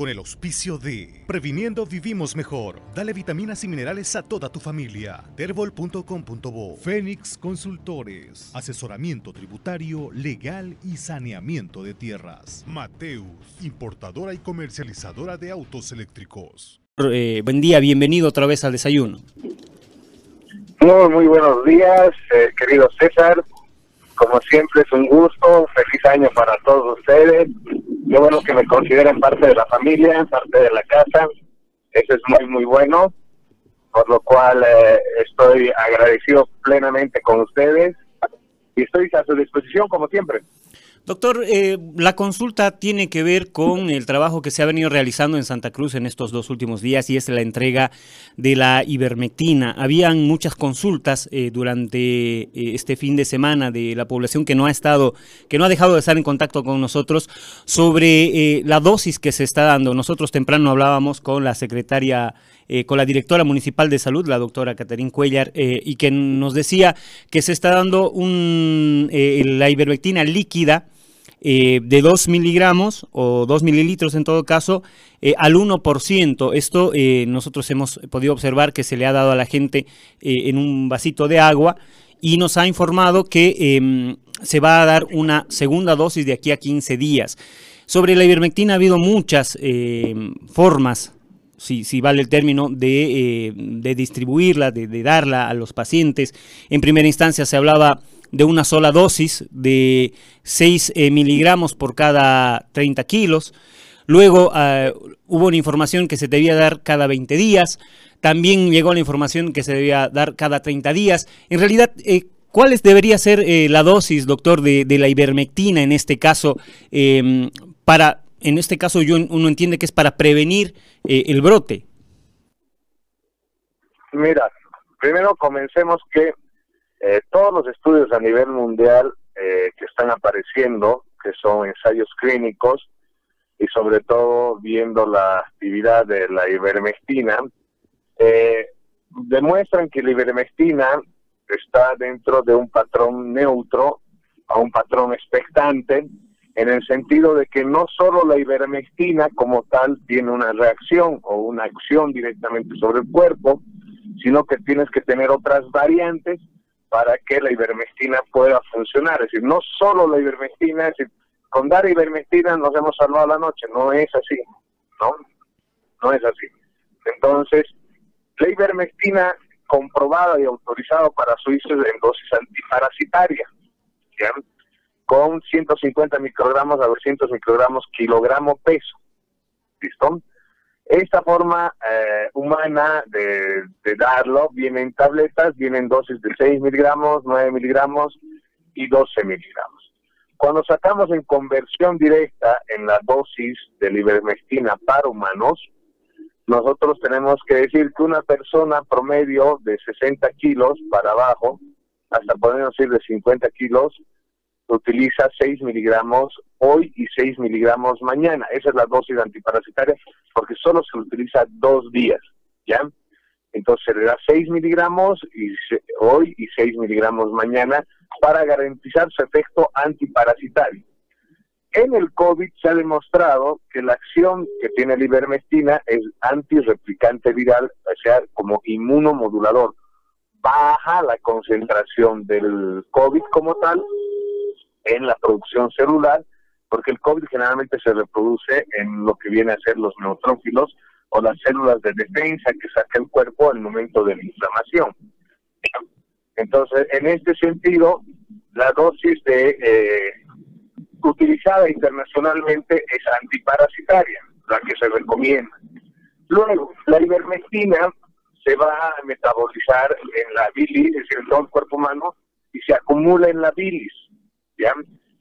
con el auspicio de Previniendo Vivimos Mejor. Dale vitaminas y minerales a toda tu familia. Terbol.com.bo Fénix Consultores. Asesoramiento tributario, legal y saneamiento de tierras. Mateus, importadora y comercializadora de autos eléctricos. Eh, buen día, bienvenido otra vez al desayuno. Muy, muy buenos días, eh, querido César. Como siempre es un gusto, feliz año para todos ustedes qué bueno que me consideren parte de la familia, parte de la casa. Eso es muy, muy bueno. Por lo cual eh, estoy agradecido plenamente con ustedes y estoy a su disposición como siempre. Doctor, eh, la consulta tiene que ver con el trabajo que se ha venido realizando en Santa Cruz en estos dos últimos días y es la entrega de la ivermectina. Habían muchas consultas eh, durante eh, este fin de semana de la población que no ha estado, que no ha dejado de estar en contacto con nosotros sobre la dosis que se está dando. Nosotros temprano hablábamos con la secretaria con la directora municipal de salud, la doctora Caterín Cuellar, y que nos decía que se está dando un, la ivermectina líquida eh, de 2 miligramos o 2 mililitros en todo caso eh, al 1%. Esto eh, nosotros hemos podido observar que se le ha dado a la gente en un vasito de agua y nos ha informado que em, se va a dar una segunda dosis de aquí a 15 días. Sobre la ivermectina ha habido muchas em, formas si, si, vale el término, de, de distribuirla, de, darla a los pacientes. En primera instancia se hablaba de una sola dosis de 6 eh, miligramos por cada 30 kilos. Luego ah, hubo una información que se debía dar cada 20 días. También llegó la información que se debía dar cada 30 días. En realidad, eh, ¿cuál debería ser eh, la dosis, doctor, de, la ivermectina en este caso? Em, para, en este caso, yo, uno entiende que es para prevenir el brote. Mira, primero comencemos que eh, todos los estudios a nivel mundial eh, que están apareciendo, que son ensayos clínicos y sobre todo viendo la actividad de la ivermectina, eh, demuestran que la ivermectina está dentro de un patrón neutro a un patrón expectante, en el sentido de que no solo la ivermectina como tal tiene una reacción o una acción directamente sobre el cuerpo, sino que tienes que tener otras variantes para que la ivermectina pueda funcionar. Es decir, no solo la ivermectina, es decir, con dar ivermectina nos hemos salvado la noche, no es así, ¿no? No es así. Entonces, la ivermectina comprobada y autorizada para su uso en dosis antiparasitaria, ¿ya? con 150 microgramos a 200 microgramos kilogramo peso, ¿listo? Esta forma eh, humana de, darlo viene en tabletas, vienen dosis de 6 miligramos, 9 miligramos y 12 miligramos. Cuando sacamos en conversión directa en la dosis de ivermectina para humanos, nosotros tenemos que decir que una persona promedio de 60 kilos para abajo, hasta podemos decir de 50 kilos, utiliza 6 miligramos hoy y 6 miligramos mañana. Esa es la dosis antiparasitaria porque solo se utiliza dos días, ¿ya? Entonces se le da 6 miligramos y hoy y 6 miligramos mañana para garantizar su efecto antiparasitario. En el COVID se ha demostrado que la acción que tiene la ivermectina es antirreplicante viral, o sea, como inmunomodulador. Baja la concentración del COVID como tal en la producción celular, porque el COVID generalmente se reproduce en lo que viene a ser los neutrófilos o las células de defensa que saca el cuerpo al momento de la inflamación. Entonces, en este sentido, la dosis de eh, utilizada internacionalmente es antiparasitaria, la que se recomienda. Luego, la ivermectina se va a metabolizar en la bilis, es decir, en todo el cuerpo humano, y se acumula en la bilis.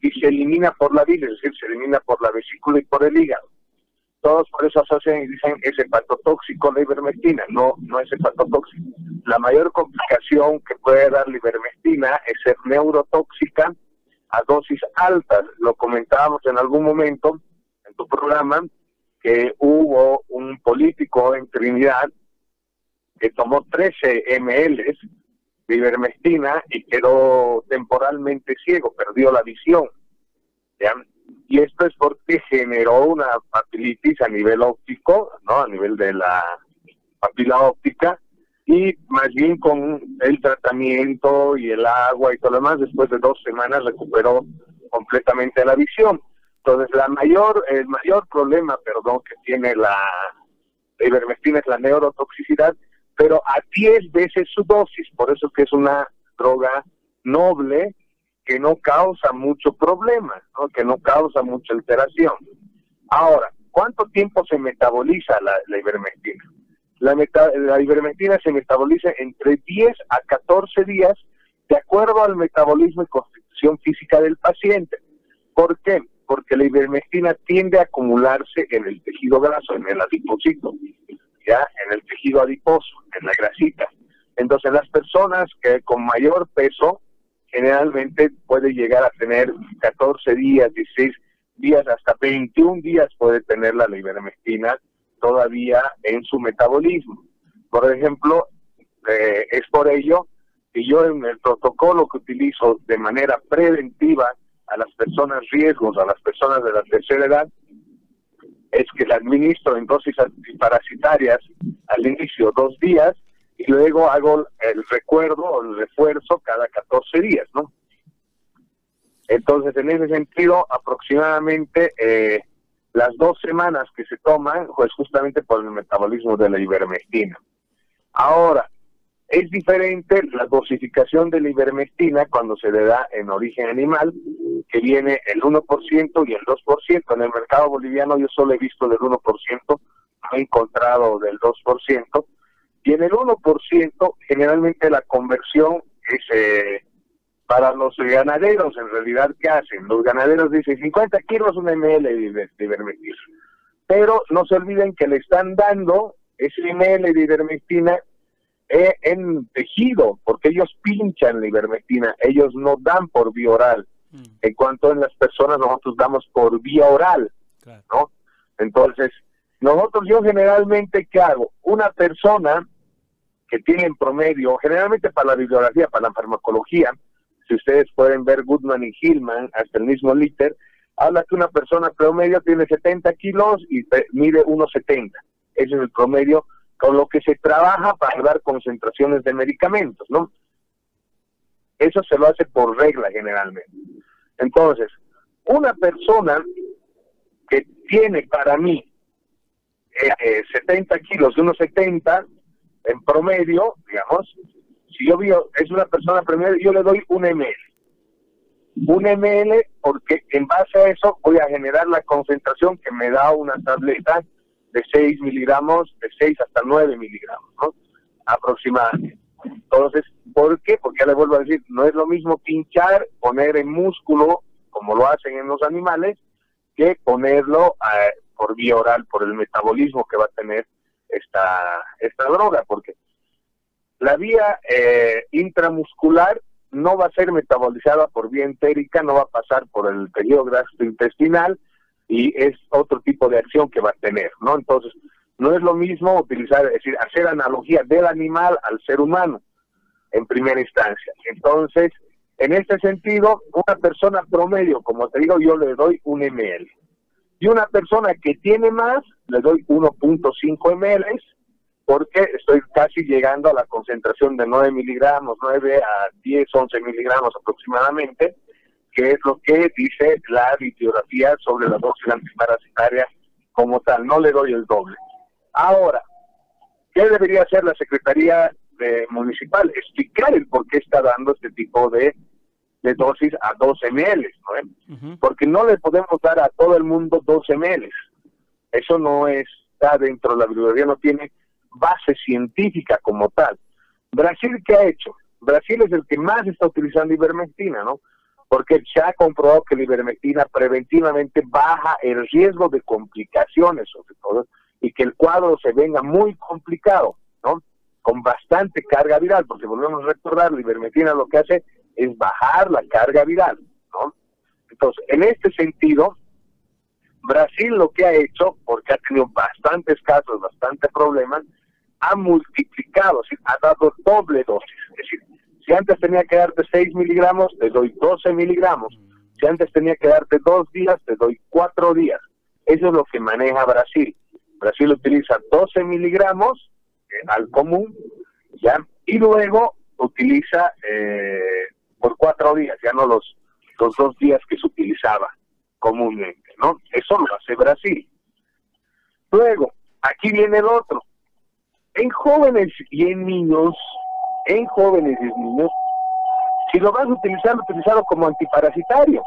Y se elimina por la bilis, es decir, se elimina por la vesícula y por el hígado. Todos por eso asocian y dicen es hepatotóxico la ivermectina, no, no es hepatotóxico. La mayor complicación que puede dar la ivermectina es ser neurotóxica a dosis altas. Lo comentábamos en algún momento en tu programa, que hubo un político en Trinidad que tomó 13 ml de ivermectina y quedó temporalmente ciego, perdió la visión. y esto es porque generó una papilitis a nivel óptico, ¿no? A nivel de la papila óptica, y más bien con el tratamiento y el agua y todo lo demás, después de dos semanas recuperó completamente la visión. Entonces, la mayor, el mayor problema, perdón, que tiene la ivermectina es la neurotoxicidad, pero a 10 veces su dosis, por eso que es una droga noble que no causa mucho problema, que no causa mucha alteración. Ahora, ¿cuánto tiempo se metaboliza la, la? La, ivermectina se metaboliza entre 10 a 14 días de acuerdo al metabolismo y constitución física del paciente. ¿Por qué? Porque la ivermectina tiende a acumularse en el tejido graso, en el adipocito, en el tejido adiposo, en la grasita. Entonces, las personas que con mayor peso generalmente puede llegar a tener 14 días, 16 días, hasta 21 días puede tener la ivermectina todavía en su metabolismo. Por ejemplo, eh, es por ello que yo en el protocolo que utilizo de manera preventiva a las personas riesgos, a las personas de la tercera edad, es que le administro en dosis antiparasitarias al inicio dos días y luego hago el recuerdo o el refuerzo cada 14 días, ¿no? Entonces, en ese sentido, aproximadamente eh, las dos semanas que se toman, pues justamente por el metabolismo de la ivermectina. Ahora, es diferente la dosificación de la ivermectina cuando se le da en origen animal, que viene el 1% y el 2%. En el mercado boliviano yo solo he visto del 1%, no he encontrado del 2%. Y en el 1%, generalmente la conversión es eh, para los ganaderos, en realidad, ¿qué hacen? Los ganaderos dicen 50 kilos un ml de, ivermectina. Pero no se olviden que le están dando ese ml de ivermectina eh, en tejido, porque ellos pinchan la ivermectina, ellos no dan por vía oral. Mm. En cuanto en las personas, nosotros damos por vía oral, ¿no? Entonces, nosotros, yo generalmente, ¿qué hago? Una persona que tiene en promedio, generalmente para la bibliografía, para la farmacología, si ustedes pueden ver Goodman y Hillman, hasta el mismo liter, habla que una persona promedio tiene 70 kilos y mide 1,70. Ese es el promedio con lo que se trabaja para dar concentraciones de medicamentos, ¿no? Eso se lo hace por regla generalmente. Entonces, una persona que tiene para mí 70 eh, eh, kilos, 1,70 en promedio, digamos, si yo veo, es una persona promedio, yo le doy un ml. Un ml porque en base a eso voy a generar la concentración que me da una tableta de 6 miligramos, de 6 hasta 9 miligramos, ¿no? Aproximadamente. Entonces, ¿por qué? Porque ya le vuelvo a decir, no es lo mismo pinchar, poner en músculo, como lo hacen en los animales, que ponerlo eh, por vía oral, por el metabolismo que va a tener esta, esta droga, porque la vía eh, intramuscular no va a ser metabolizada por vía entérica, no va a pasar por el periodo gastrointestinal y es otro tipo de acción que va a tener, ¿no? Entonces, no es lo mismo utilizar, es decir, hacer analogía del animal al ser humano en primera instancia. Entonces, en este sentido, una persona promedio, como te digo, yo le doy un ml. Y una persona que tiene más, le doy 1.5 ml porque estoy casi llegando a la concentración de 9 miligramos, 9 a 10, 11 miligramos aproximadamente, que es lo que dice la bibliografía sobre la dosis antiparasitaria como tal. No le doy el doble. Ahora, ¿qué debería hacer la Secretaría de Municipal? Explicar el por qué está dando este tipo de, de dosis a 12 ml, ¿no? Porque no le podemos dar a todo el mundo 12 ml. Eso no está dentro de la bibliografía, no tiene base científica como tal. Brasil, ¿qué ha hecho? Brasil es el que más está utilizando ivermectina, ¿no? Porque se ha comprobado que la ivermectina preventivamente baja el riesgo de complicaciones, sobre todo, y que el cuadro se venga muy complicado, ¿no? Con bastante carga viral, porque volvemos a recordar, la ivermectina lo que hace es bajar la carga viral, ¿no? Entonces, en este sentido, Brasil lo que ha hecho, porque ha tenido bastantes casos, bastantes problemas, ha multiplicado, ha dado doble dosis. Es decir, si antes tenía que darte 6 miligramos, le doy 12 miligramos. Si antes tenía que darte dos días, te doy cuatro días. Eso es lo que maneja Brasil. Brasil utiliza 12 miligramos eh, al común, ¿ya? Y luego utiliza eh, por cuatro días, ya no los, los dos días que se utilizaba comúnmente, ¿no? Eso lo hace Brasil. Luego, aquí viene el otro. En jóvenes y en niños, en jóvenes y en niños, si lo vas a utilizar, utilizarlo como antiparasitario.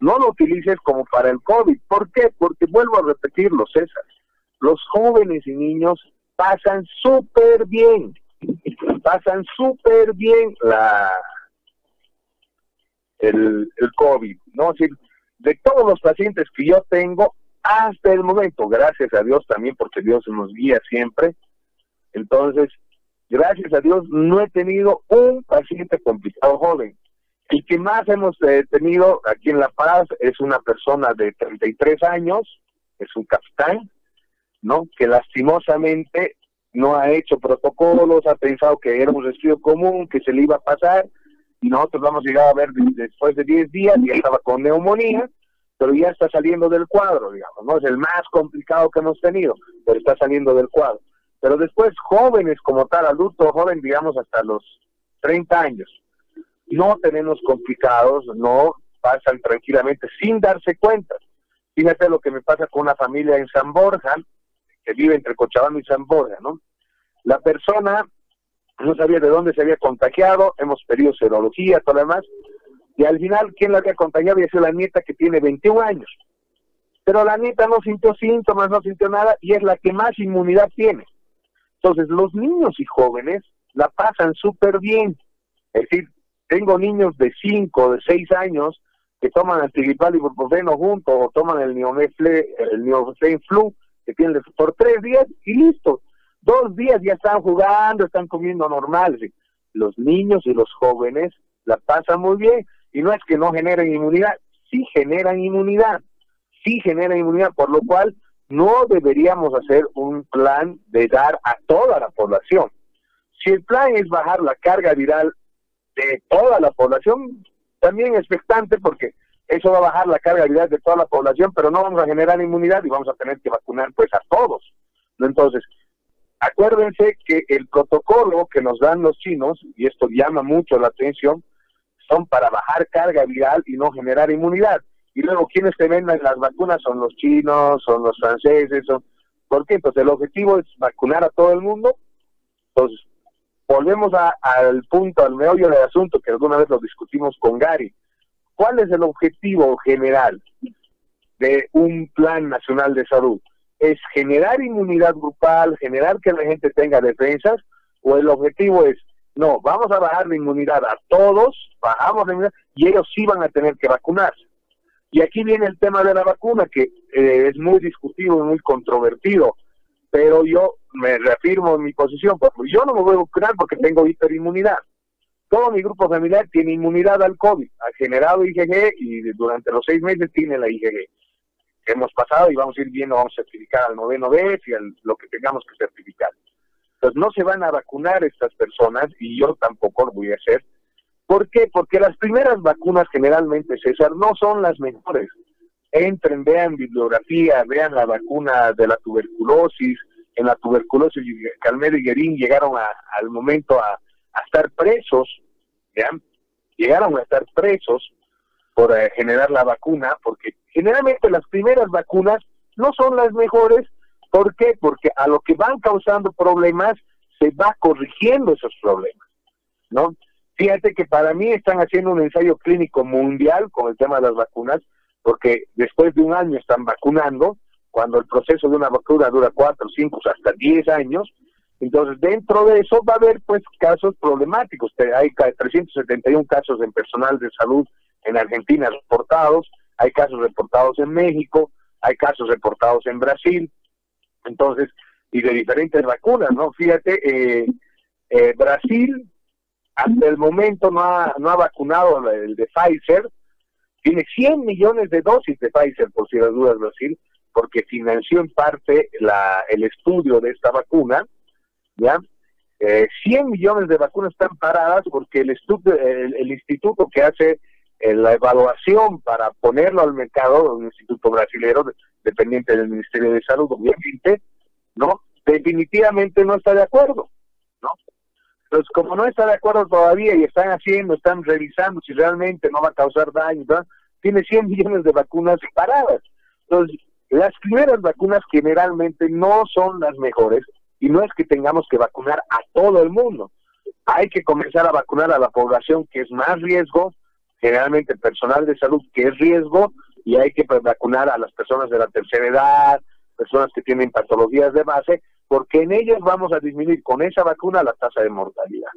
No lo utilices como para el COVID. ¿Por qué? Porque vuelvo a repetirlo, César. Los jóvenes y niños pasan súper bien. Pasan súper bien la el, el COVID. ¿no? Decir, de todos los pacientes que yo tengo, hasta el momento, gracias a Dios también, porque Dios nos guía siempre, entonces, gracias a Dios, no he tenido un paciente complicado joven. El que más hemos eh, tenido aquí en La Paz es una persona de 33 años, es un capitán, ¿no? Que lastimosamente no ha hecho protocolos, ha pensado que era un resfrío común, que se le iba a pasar, y nosotros lo hemos llegado a ver después de 10 días, y estaba con neumonía, pero ya está saliendo del cuadro, digamos, ¿no? Es el más complicado que hemos tenido, pero está saliendo del cuadro. Pero después jóvenes como tal, adultos joven, digamos hasta los 30 años, no tenemos complicados, no pasan tranquilamente sin darse cuenta. Fíjate lo que me pasa con una familia en San Borja, que vive entre Cochabamba y San Borja, ¿no? La persona no sabía de dónde se había contagiado, hemos pedido serología, todo lo demás, y al final, ¿quién la había contagiado? Había sido la nieta que tiene 21 años. Pero la nieta no sintió síntomas, no sintió nada, y es la que más inmunidad tiene. Entonces, los niños y jóvenes la pasan súper bien. Es decir, tengo niños de 5, de 6 años que toman antigripal y ibuprofeno juntos o toman el neomefle, el neomefle flu que tienen por tres días y listo. Dos días ya están jugando, están comiendo normal. Los niños y los jóvenes la pasan muy bien y no es que no generen inmunidad, sí generan inmunidad, sí generan inmunidad, por lo cual no deberíamos hacer un plan de dar a toda la población. Si el plan es bajar la carga viral de toda la población, también expectante porque eso va a bajar la carga viral de toda la población, pero no vamos a generar inmunidad y vamos a tener que vacunar pues a todos. Entonces, acuérdense que el protocolo que nos dan los chinos, y esto llama mucho la atención, son para bajar carga viral y no generar inmunidad. Y luego, quienes te venden las vacunas son los chinos, son los franceses, son... ¿Por qué? Pues el objetivo es vacunar a todo el mundo. Entonces, volvemos al punto, al meollo del asunto que alguna vez lo discutimos con Gary. ¿Cuál es el objetivo general de un plan nacional de salud? ¿Es generar inmunidad grupal, generar que la gente tenga defensas? ¿O el objetivo es, no, vamos a bajar la inmunidad a todos, bajamos la inmunidad y ellos sí van a tener que vacunarse? Y aquí viene el tema de la vacuna, que eh, es muy discutido y muy controvertido, pero yo me reafirmo en mi posición, porque yo no me voy a vacunar porque tengo hiperinmunidad. Todo mi grupo familiar tiene inmunidad al COVID, ha generado IgG y durante los seis meses tiene la IgG. Hemos pasado y vamos a ir viendo, vamos a certificar al noveno vez y al, lo que tengamos que certificar. Entonces no se van a vacunar estas personas y yo tampoco lo voy a hacer ¿Por qué? Porque las primeras vacunas generalmente, César, no son las mejores. Entren, vean bibliografía, vean la vacuna de la tuberculosis. En la tuberculosis, Calmero y Guerín llegaron al momento a, estar presos, ¿vean? Llegaron a estar presos por eh, generar la vacuna, porque generalmente las primeras vacunas no son las mejores. ¿Por qué? Porque a lo que van causando problemas se va corrigiendo esos problemas, ¿no? Fíjate que para mí están haciendo un ensayo clínico mundial con el tema de las vacunas, porque después de un año están vacunando, cuando el proceso de una vacuna dura cuatro, cinco, hasta diez años, entonces dentro de eso va a haber pues casos problemáticos. Hay 371 casos en personal de salud en Argentina reportados, hay casos reportados en México, hay casos reportados en Brasil, entonces, y de diferentes vacunas, ¿no? Fíjate, eh, eh, Brasil hasta el momento no ha, no ha vacunado el de Pfizer, tiene 100 millones de dosis de Pfizer, por si las dudas Brasil, porque financió en parte la, el estudio de esta vacuna, ¿ya? Eh, 100 millones de vacunas están paradas porque el, estudio, el, instituto que hace la evaluación para ponerlo al mercado, un instituto brasilero dependiente del Ministerio de Salud, obviamente, ¿no? Definitivamente no está de acuerdo, ¿no? Entonces, como no está de acuerdo todavía y están haciendo, están revisando si realmente no va a causar daño, tiene 100 millones de vacunas paradas. Entonces, las primeras vacunas generalmente no son las mejores y no es que tengamos que vacunar a todo el mundo. Hay que comenzar a vacunar a la población que es más riesgo, generalmente personal de salud que es riesgo, y hay que vacunar a las personas de la tercera edad, personas que tienen patologías de base, porque en ellos vamos a disminuir con esa vacuna la tasa de mortalidad.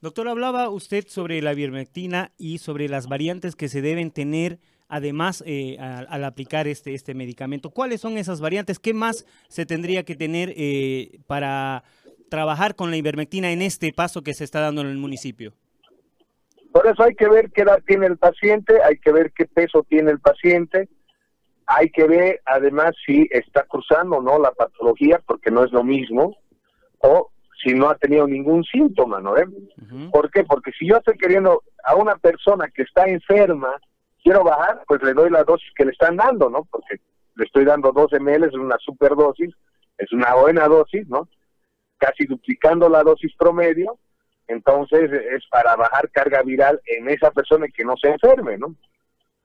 Doctor, hablaba usted sobre la ivermectina y sobre las variantes que se deben tener además eh, al, aplicar este, este medicamento. ¿Cuáles son esas variantes? ¿Qué más se tendría que tener eh, para trabajar con la ivermectina en este paso que se está dando en el municipio? Por eso hay que ver qué edad tiene el paciente, hay que ver qué peso tiene el paciente, hay que ver además si está cruzando o no la patología, porque no es lo mismo, o si no ha tenido ningún síntoma, ¿no? ¿Por qué? Porque si yo estoy queriendo a una persona que está enferma, quiero bajar, pues le doy la dosis que le están dando, ¿no? Porque le estoy dando 12 ml, es una superdosis, es una buena dosis, ¿no? Casi duplicando la dosis promedio, entonces es para bajar carga viral en esa persona que no se enferme, ¿no?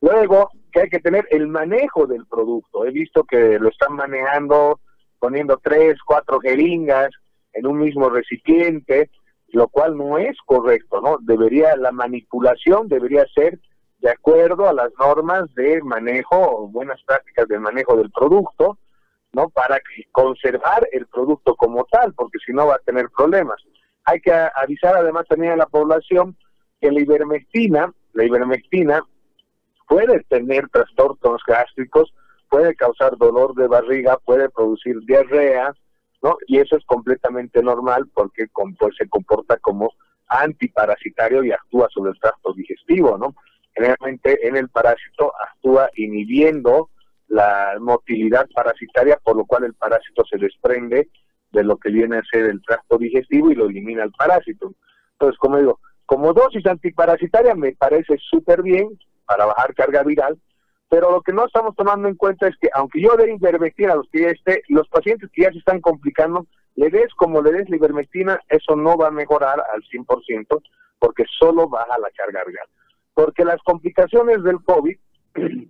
Luego, que hay que tener el manejo del producto. He visto que lo están manejando poniendo tres, cuatro jeringas en un mismo recipiente, lo cual no es correcto, ¿no? Debería, la manipulación debería ser de acuerdo a las normas de manejo buenas prácticas de manejo del producto, ¿no? Para conservar el producto como tal, porque si no va a tener problemas. Hay que avisar además también a la población que la ivermectina, la ivermectina puede tener trastornos gástricos, puede causar dolor de barriga, puede producir diarrea, ¿no? Y eso es completamente normal porque pues, se comporta como antiparasitario y actúa sobre el tracto digestivo, ¿no? Generalmente en el parásito actúa inhibiendo la motilidad parasitaria, por lo cual el parásito se desprende de lo que viene a ser el tracto digestivo y lo elimina el parásito. Entonces, como digo, como dosis antiparasitaria me parece súper bien para bajar carga viral, pero lo que no estamos tomando en cuenta es que aunque yo dé ivermectina a los que esté, los pacientes que ya se están complicando, le des como le des la ivermectina, eso no va a mejorar al 100% porque solo baja la carga viral. Porque las complicaciones del COVID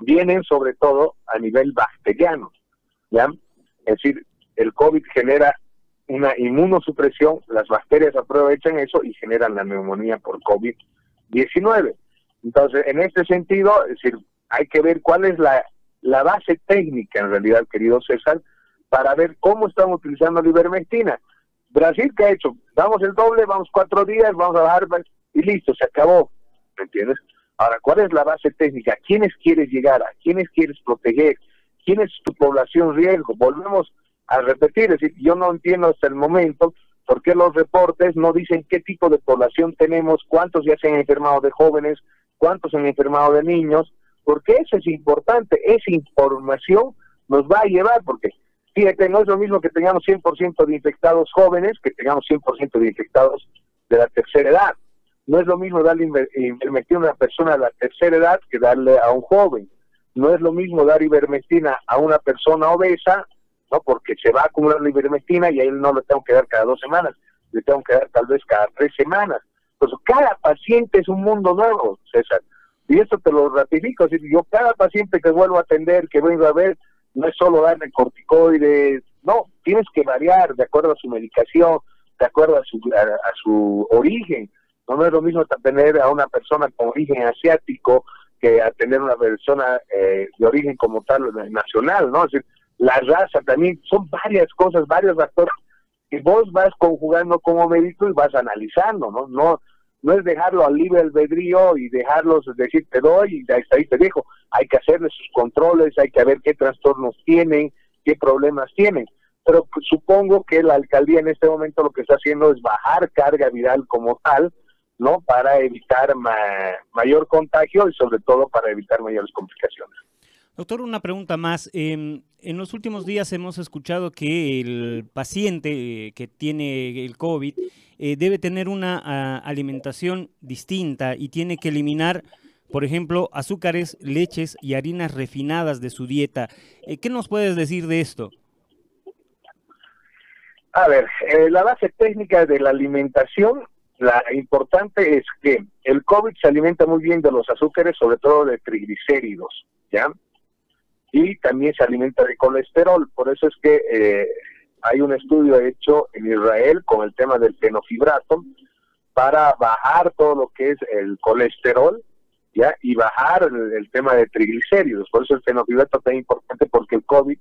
vienen sobre todo a nivel bacteriano, ¿ya? Es decir, el COVID genera una inmunosupresión, las bacterias aprovechan eso y generan la neumonía por COVID-19. Entonces, en este sentido, es decir, hay que ver cuál es la, base técnica, en realidad, querido César, para ver cómo están utilizando la ivermectina. Brasil, ¿qué ha hecho? Damos el doble, vamos cuatro días, vamos a bajar y listo, se acabó. ¿Me entiendes? Ahora, ¿cuál es la base técnica? ¿Quiénes quieres llegar? ¿A quiénes quieres proteger? ¿Quién es tu población riesgo? Volvemos a repetir, es decir, yo no entiendo hasta el momento por qué los reportes no dicen qué tipo de población tenemos, cuántos ya se han enfermado de jóvenes, cuántos se han enfermado de niños, porque eso es importante, esa información nos va a llevar, porque fíjate, no es lo mismo que tengamos 100% de infectados jóvenes que tengamos 100% de infectados de la tercera edad. No es lo mismo darle ivermectina a una persona de la tercera edad que darle a un joven. No es lo mismo dar ivermectina a una persona obesa ¿no? Porque se va a acumular la ivermectina y a él no le tengo que dar cada dos semanas, le tengo que dar tal vez cada tres semanas. Pues cada paciente es un mundo nuevo, César. Y esto te lo ratifico, yo cada paciente que vuelvo a atender, que vengo a ver, no es solo darle corticoides, no, tienes que variar de acuerdo a su medicación, de acuerdo a su, a, su origen. No, es lo mismo tener a una persona con origen asiático que a tener una persona eh, de origen como tal nacional, ¿no? Decir, la raza también, son varias cosas, varios factores que vos vas conjugando como médico y vas analizando, ¿no? No, no es dejarlo al libre albedrío y dejarlos decir te doy y ahí te dejo. Hay que hacerle sus controles, hay que ver qué trastornos tienen, qué problemas tienen. Pero pues, supongo que la alcaldía en este momento lo que está haciendo es bajar carga viral como tal, ¿no? Para evitar mayor contagio y sobre todo para evitar mayores complicaciones. Doctor, una pregunta más. Em, en los últimos días hemos escuchado que el paciente eh, que tiene el COVID eh, debe tener una ah, alimentación distinta y tiene que eliminar, por ejemplo, azúcares, leches y harinas refinadas de su dieta. Eh, ¿Qué nos puedes decir de esto? A ver, la base técnica de la alimentación, la importante es que el COVID se alimenta muy bien de los azúcares, sobre todo de triglicéridos, ¿ya? y también se alimenta de colesterol. Por eso es que eh, hay un estudio hecho en Israel con el tema del fenofibrato para bajar todo lo que es el colesterol ya y bajar el, tema de triglicéridos. Por eso el fenofibrato es tan importante porque el COVID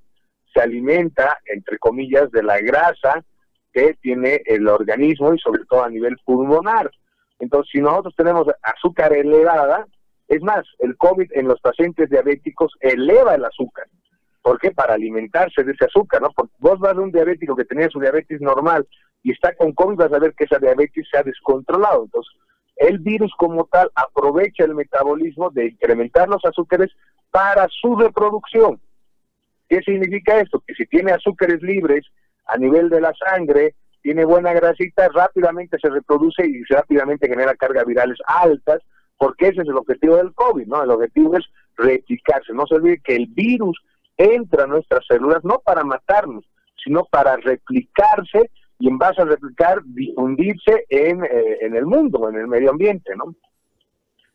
se alimenta, entre comillas, de la grasa tiene el organismo y sobre todo a nivel pulmonar. Entonces, si nosotros tenemos azúcar elevada, es más, el COVID en los pacientes diabéticos eleva el azúcar. ¿Por qué? Para alimentarse de ese azúcar, ¿no? Porque vos vas de un diabético que tenía su diabetes normal y está con COVID, vas a ver que esa diabetes se ha descontrolado. Entonces, el virus como tal aprovecha el metabolismo de incrementar los azúcares para su reproducción. ¿Qué significa esto? Que si tiene azúcares libres a nivel de la sangre, tiene buena grasita, rápidamente se reproduce y rápidamente genera cargas virales altas, porque ese es el objetivo del COVID, ¿no? El objetivo es replicarse. No se olvide que el virus entra a nuestras células no para matarnos, sino para replicarse y en base a replicar, difundirse en, eh, en el mundo, en el medio ambiente, ¿no?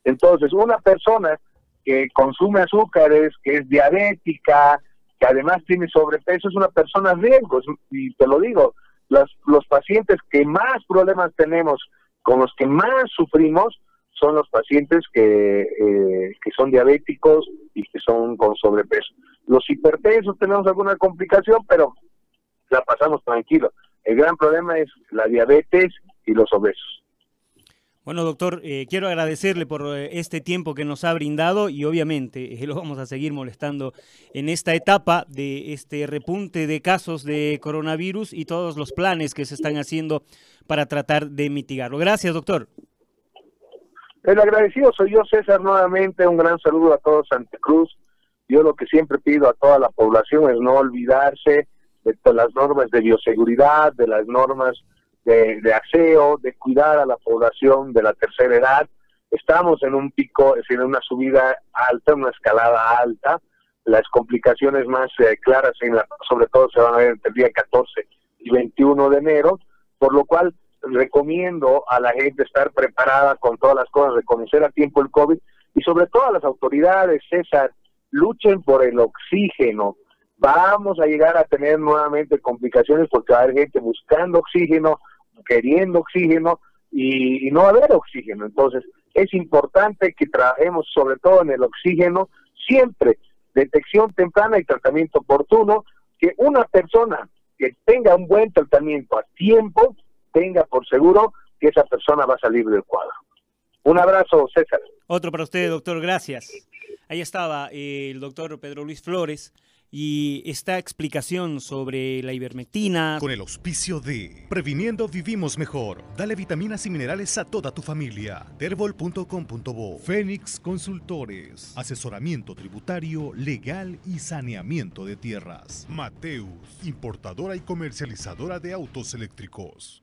Entonces, una persona que consume azúcares, que es diabética, que además tiene sobrepeso, es una persona riesgo. Y te lo digo, los, los pacientes que más problemas tenemos, con los que más sufrimos, son los pacientes que, eh, que son diabéticos y que son con sobrepeso. Los hipertensos tenemos alguna complicación, pero la pasamos tranquilo. El gran problema es la diabetes y los obesos. Bueno, doctor, eh, quiero agradecerle por eh, este tiempo que nos ha brindado y obviamente lo vamos a seguir molestando en esta etapa de este repunte de casos de coronavirus y todos los planes que se están haciendo para tratar de mitigarlo. Gracias, doctor. El agradecido soy yo, César, nuevamente un gran saludo a todos Santa Cruz. Yo lo que siempre pido a toda la población es no olvidarse de las normas de bioseguridad, de las normas de, aseo, de cuidar a la población de la tercera edad. Estamos en un pico, es decir, en una subida alta, una escalada alta. Las complicaciones más eh, claras, en la, sobre todo, se van a ver entre el día 14 y 21 de enero, por lo cual recomiendo a la gente estar preparada con todas las cosas, reconocer a tiempo el COVID y sobre todo a las autoridades, César, luchen por el oxígeno. Vamos a llegar a tener nuevamente complicaciones porque va a haber gente buscando oxígeno, queriendo oxígeno y, no haber oxígeno. Entonces, es importante que trabajemos sobre todo en el oxígeno siempre, detección temprana y tratamiento oportuno, que una persona que tenga un buen tratamiento a tiempo tenga por seguro que esa persona va a salir del cuadro. Un abrazo, César. Otro para usted, doctor, gracias. Ahí estaba el doctor Pedro Luis Flores y esta explicación sobre la ivermectina. Con el auspicio de Previniendo Vivimos Mejor. Dale vitaminas y minerales a toda tu familia. Terbol.com.bo. Fénix Consultores. Asesoramiento tributario, legal y saneamiento de tierras. Mateus, importadora y comercializadora de autos eléctricos.